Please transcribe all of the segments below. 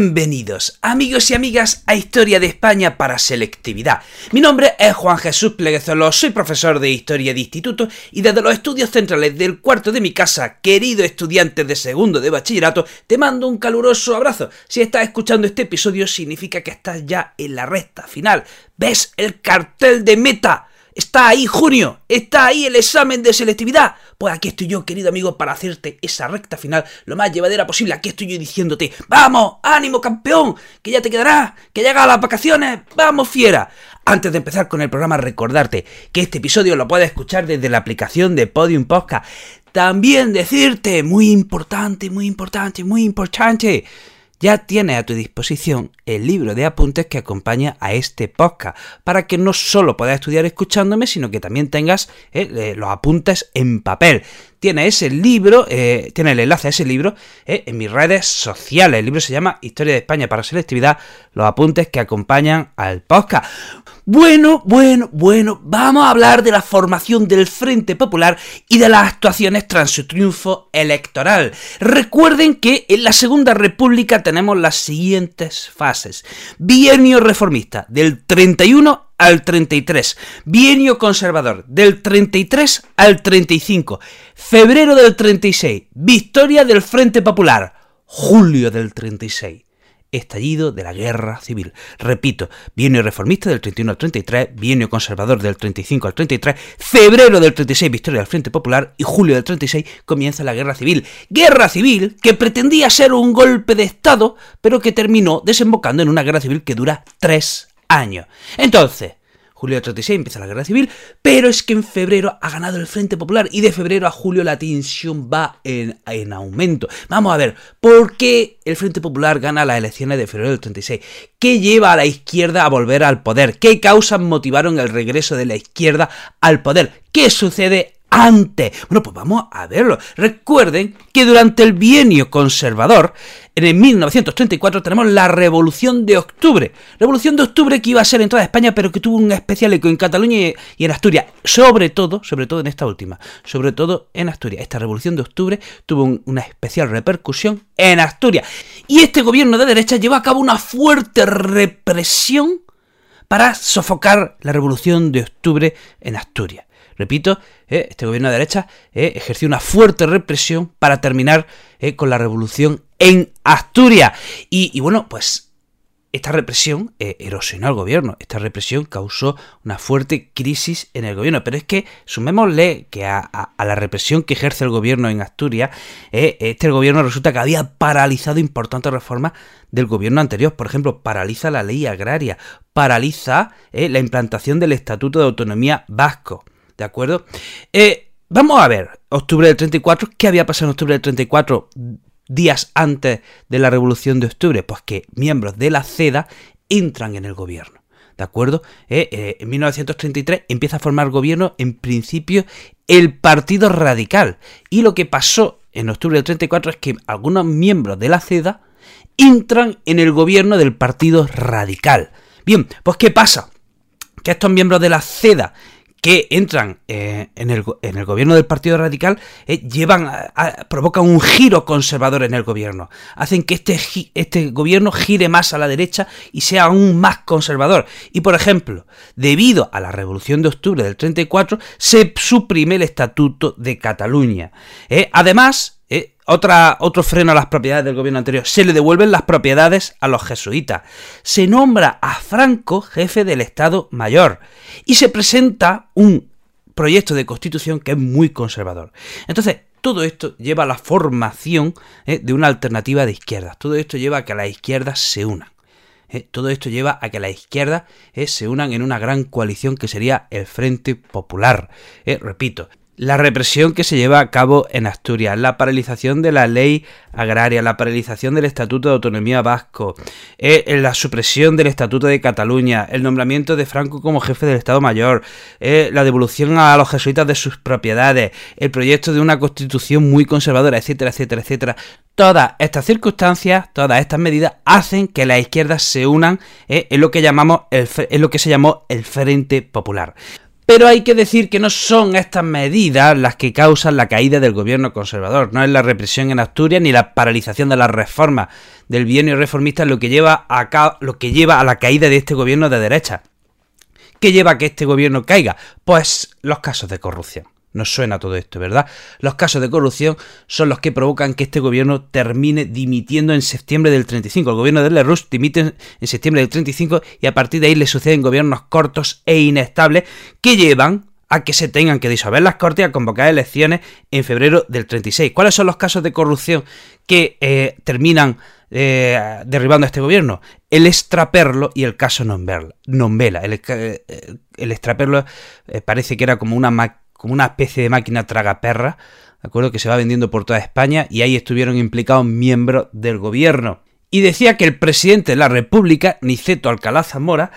Bienvenidos, amigos y amigas, a Historia de España para Selectividad. Mi nombre es Juan Jesús Pleguezolo, soy profesor de Historia de Instituto y desde los estudios centrales del cuarto de mi casa, querido estudiante de segundo de bachillerato, te mando un caluroso abrazo. Si estás escuchando este episodio significa que estás ya en la recta final. ¿Ves el cartel de meta? Está ahí junio, está ahí el examen de selectividad. Pues aquí estoy yo, querido amigo, para hacerte esa recta final lo más llevadera posible. Aquí estoy yo diciéndote, vamos, ánimo campeón, que ya te quedará, que llega las vacaciones, vamos fiera. Antes de empezar con el programa, recordarte que este episodio lo puedes escuchar desde la aplicación de Podium Podcast. También decirte, muy importante, muy importante, muy importante ya tienes a tu disposición el libro de apuntes que acompaña a este podcast, para que no solo puedas estudiar escuchándome, sino que también tengas eh, los apuntes en papel. Tienes ese libro, eh, tiene el enlace a ese libro eh, en mis redes sociales. El libro se llama Historia de España para Selectividad, los apuntes que acompañan al podcast. Bueno, bueno, bueno, vamos a hablar de la formación del Frente Popular y de las actuaciones tras su triunfo electoral. Recuerden que en la Segunda República tenemos las siguientes fases. Bienio reformista del 31 al 33. Bienio conservador del 33 al 35. Febrero del 36. Victoria del Frente Popular. Julio del 36 estallido de la guerra civil. Repito, bienio reformista del 31 al 33, bienio conservador del 35 al 33, febrero del 36 victoria del Frente Popular y julio del 36 comienza la guerra civil. Guerra civil que pretendía ser un golpe de Estado, pero que terminó desembocando en una guerra civil que dura tres años. Entonces, julio del 36 empieza la guerra civil, pero es que en febrero ha ganado el Frente Popular y de febrero a julio la tensión va en, en, aumento. Vamos a ver, ¿por qué el Frente Popular gana las elecciones de febrero del 36? ¿Qué lleva a la izquierda a volver al poder? ¿Qué causas motivaron el regreso de la izquierda al poder? ¿Qué sucede antes. Bueno, pues vamos a verlo. Recuerden que durante el bienio conservador, en el 1934, tenemos la Revolución de Octubre. Revolución de Octubre que iba a ser en toda España, pero que tuvo un especial eco en Cataluña y en Asturias. Sobre todo, sobre todo en esta última, sobre todo en Asturias. Esta Revolución de Octubre tuvo una especial repercusión en Asturias. Y este gobierno de derecha llevó a cabo una fuerte represión para sofocar la Revolución de Octubre en Asturias. Repito, eh, este gobierno de derecha eh, ejerció una fuerte represión para terminar eh, con la revolución en Asturias. Y, bueno, pues esta represión erosionó al gobierno, esta represión causó una fuerte crisis en el gobierno, pero es que sumémosle que a, la represión que ejerce el gobierno en Asturias, este gobierno resulta que había paralizado importantes reformas del gobierno anterior, por ejemplo, paraliza la ley agraria, paraliza la implantación del Estatuto de Autonomía Vasco, ¿de acuerdo? Eh, vamos a ver, octubre del 34, ¿qué había pasado en octubre del 34 días antes de la revolución de octubre? Pues que miembros de la CEDA entran en el gobierno. ¿De acuerdo? Eh, eh, en 1933 empieza a formar gobierno, en principio, el Partido Radical. Y lo que pasó en octubre del 34 es que algunos miembros de la CEDA entran en el gobierno del Partido Radical. Bien, pues ¿qué pasa? Que estos miembros de la CEDA que entran eh, en, el, gobierno del Partido Radical eh, llevan provocan un giro conservador en el gobierno. Hacen que este, este gobierno gire más a la derecha y sea aún más conservador. Y por ejemplo, debido a la Revolución de Octubre del 34, se suprime el Estatuto de Cataluña. Eh, además, otra, otro freno a las propiedades del gobierno anterior. Se le devuelven las propiedades a los jesuitas. Se nombra a Franco jefe del Estado Mayor. Y se presenta un proyecto de constitución que es muy conservador. Entonces, todo esto lleva a la formación eh, de una alternativa de izquierdas. Todo esto lleva a que las izquierdas se unan. Eh, todo esto lleva a que las izquierdas eh, se unan en una gran coalición que sería el Frente Popular. repito, la represión que se lleva a cabo en Asturias, la paralización de la ley agraria, la paralización del Estatuto de Autonomía Vasco, eh, la supresión del Estatuto de Cataluña, el nombramiento de Franco como jefe del Estado Mayor, eh, la devolución a los jesuitas de sus propiedades, el proyecto de una constitución muy conservadora, etcétera, etcétera, etcétera. Todas estas circunstancias, todas estas medidas hacen que las izquierdas se unan eh, en lo que llamamos el, en lo que se llamó el Frente Popular. Pero hay que decir que no son estas medidas las que causan la caída del gobierno conservador. No es la represión en Asturias ni la paralización de las reformas del bienio reformista lo que lleva a, lo que lleva a la caída de este gobierno de derecha. ¿Qué lleva a que este gobierno caiga? Pues los casos de corrupción. Nos suena todo esto, ¿verdad? Los casos de corrupción son los que provocan que este gobierno termine dimitiendo en septiembre del 35. El gobierno de Lerroux dimite en septiembre del 35 y a partir de ahí le suceden gobiernos cortos e inestables que llevan a que se tengan que disolver las cortes y a convocar elecciones en febrero del 36. ¿Cuáles son los casos de corrupción que eh, terminan eh, derribando a este gobierno? El extraperlo y el caso Nombela. El, eh, el extraperlo parece que era como una como una especie de máquina tragaperra, ¿de acuerdo? Que se va vendiendo por toda España y ahí estuvieron implicados miembros del gobierno. Y decía que el presidente de la República, Niceto Alcalá Zamora,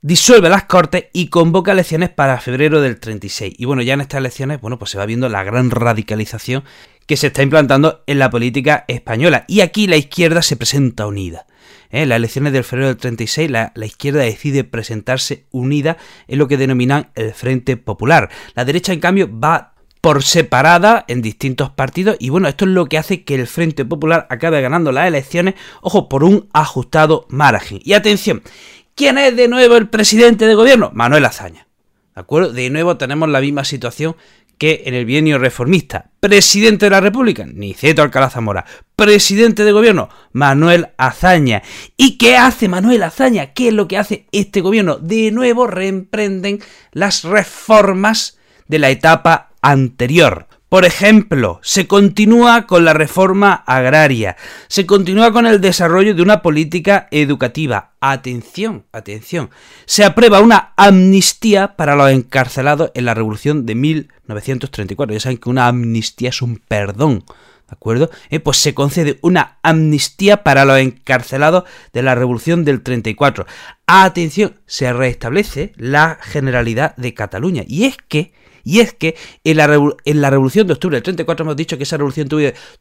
disuelve las Cortes y convoca elecciones para febrero del 36. Y bueno, ya en estas elecciones, bueno, pues se va viendo la gran radicalización que se está implantando en la política española. Y aquí la izquierda se presenta unida. En ¿eh? las elecciones del febrero del 36, la, la, izquierda decide presentarse unida en lo que denominan el Frente Popular. La derecha, en cambio, va por separada en distintos partidos y bueno, esto es lo que hace que el Frente Popular acabe ganando las elecciones, ojo, por un ajustado margen. Y atención, ¿quién es de nuevo el presidente de gobierno? Manuel Azaña. ¿De acuerdo? De nuevo tenemos la misma situación que en el bienio reformista. Presidente de la República, Niceto Alcalá Zamora. Presidente de gobierno, Manuel Azaña. ¿Y qué hace Manuel Azaña? ¿Qué es lo que hace este gobierno? De nuevo reemprenden las reformas de la etapa anterior. Por ejemplo, se continúa con la reforma agraria, se continúa con el desarrollo de una política educativa. Atención, atención. Se aprueba una amnistía para los encarcelados en la Revolución de 1934. Ya saben que una amnistía es un perdón. ¿De acuerdo? Eh, pues se concede una amnistía para los encarcelados de la Revolución del 34. Atención, se restablece la Generalidad de Cataluña. Y es que y es que en la, revolución de octubre del 34 hemos dicho que esa revolución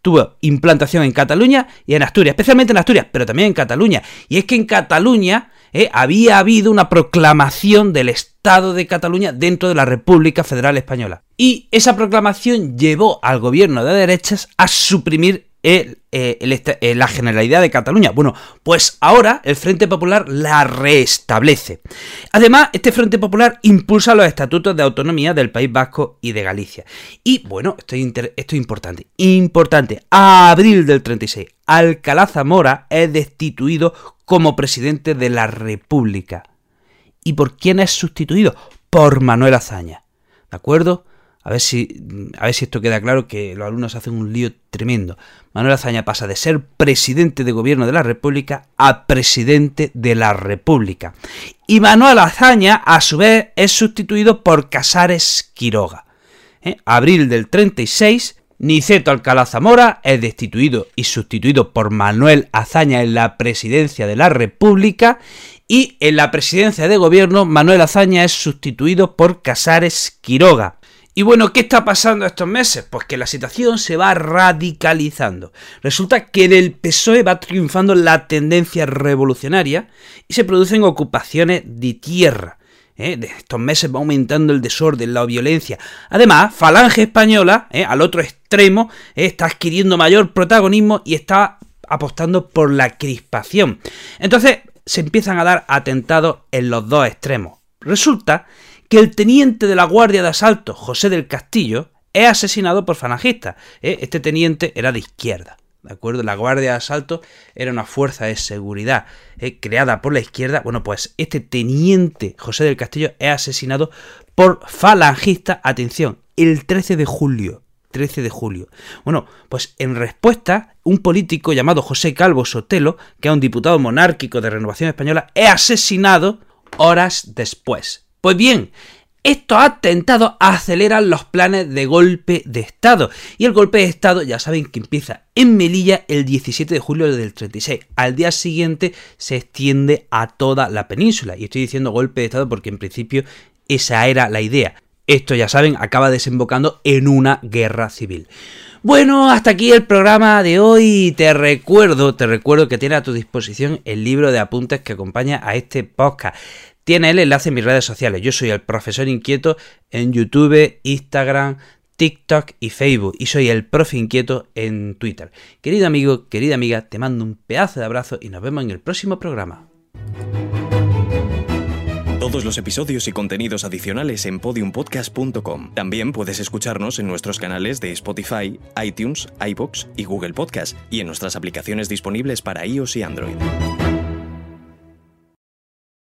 tuvo, implantación en Cataluña y en Asturias, especialmente en Asturias, pero también en Cataluña. Y es que en Cataluña eh, había habido una proclamación del Estado de Cataluña dentro de la República Federal Española. Y esa proclamación llevó al gobierno de derechas a suprimir eh, eh, la Generalidad de Cataluña. Bueno, pues ahora el Frente Popular la restablece. Además, este Frente Popular impulsa los estatutos de autonomía del País Vasco y de Galicia. Y bueno, esto es, esto es importante. Importante. A abril del 36, Alcalá Zamora es destituido como presidente de la República. ¿Y por quién es sustituido? Por Manuel Azaña. ¿De acuerdo? A ver si, a ver si esto queda claro que los alumnos hacen un lío tremendo. Manuel Azaña pasa de ser presidente de gobierno de la República a presidente de la República. Y Manuel Azaña, a su vez, es sustituido por Casares Quiroga. ¿Eh? Abril del 36, Niceto Alcalá Zamora es destituido y sustituido por Manuel Azaña en la presidencia de la República y en la presidencia de gobierno Manuel Azaña es sustituido por Casares Quiroga. Y bueno, ¿qué está pasando estos meses? Pues que la situación se va radicalizando. Resulta que en el PSOE va triunfando la tendencia revolucionaria y se producen ocupaciones de tierra. ¿eh? De estos meses va aumentando el desorden, la violencia. Además, Falange Española, ¿eh? al otro extremo, ¿eh? está adquiriendo mayor protagonismo y está apostando por la crispación. Entonces, se empiezan a dar atentados en los dos extremos. Resulta que el teniente de la Guardia de Asalto, José del Castillo, es asesinado por falangistas. ¿eh? Este teniente era de izquierda. ¿De acuerdo? La Guardia de Asalto era una fuerza de seguridad ¿eh? creada por la izquierda. Bueno, pues este teniente José del Castillo es asesinado por falangistas. Atención, el 13 de julio. 13 de julio. Bueno, pues en respuesta, un político llamado José Calvo Sotelo, que es un diputado monárquico de Renovación Española, es asesinado horas después. Pues bien, Estos atentados aceleran los planes de golpe de Estado. Y el golpe de Estado, ya saben que empieza en Melilla el 17 de julio del 36. Al día siguiente se extiende a toda la península. Y estoy diciendo golpe de Estado porque en principio esa era la idea. Esto ya saben, acaba desembocando en una guerra civil. Bueno, hasta aquí el programa de hoy. Te recuerdo, te recuerdo que tiene a tu disposición el libro de apuntes que acompaña a este podcast. Tiene el enlace en mis redes sociales. Yo soy el profesor inquieto en YouTube, Instagram, TikTok y Facebook. Y soy el profe inquieto en Twitter. Querido amigo, querida amiga, te mando un pedazo de abrazo y nos vemos en el próximo programa. Todos los episodios y contenidos adicionales en podiumpodcast.com. También puedes escucharnos en nuestros canales de Spotify, iTunes, iBox y Google Podcast y en nuestras aplicaciones disponibles para iOS y Android.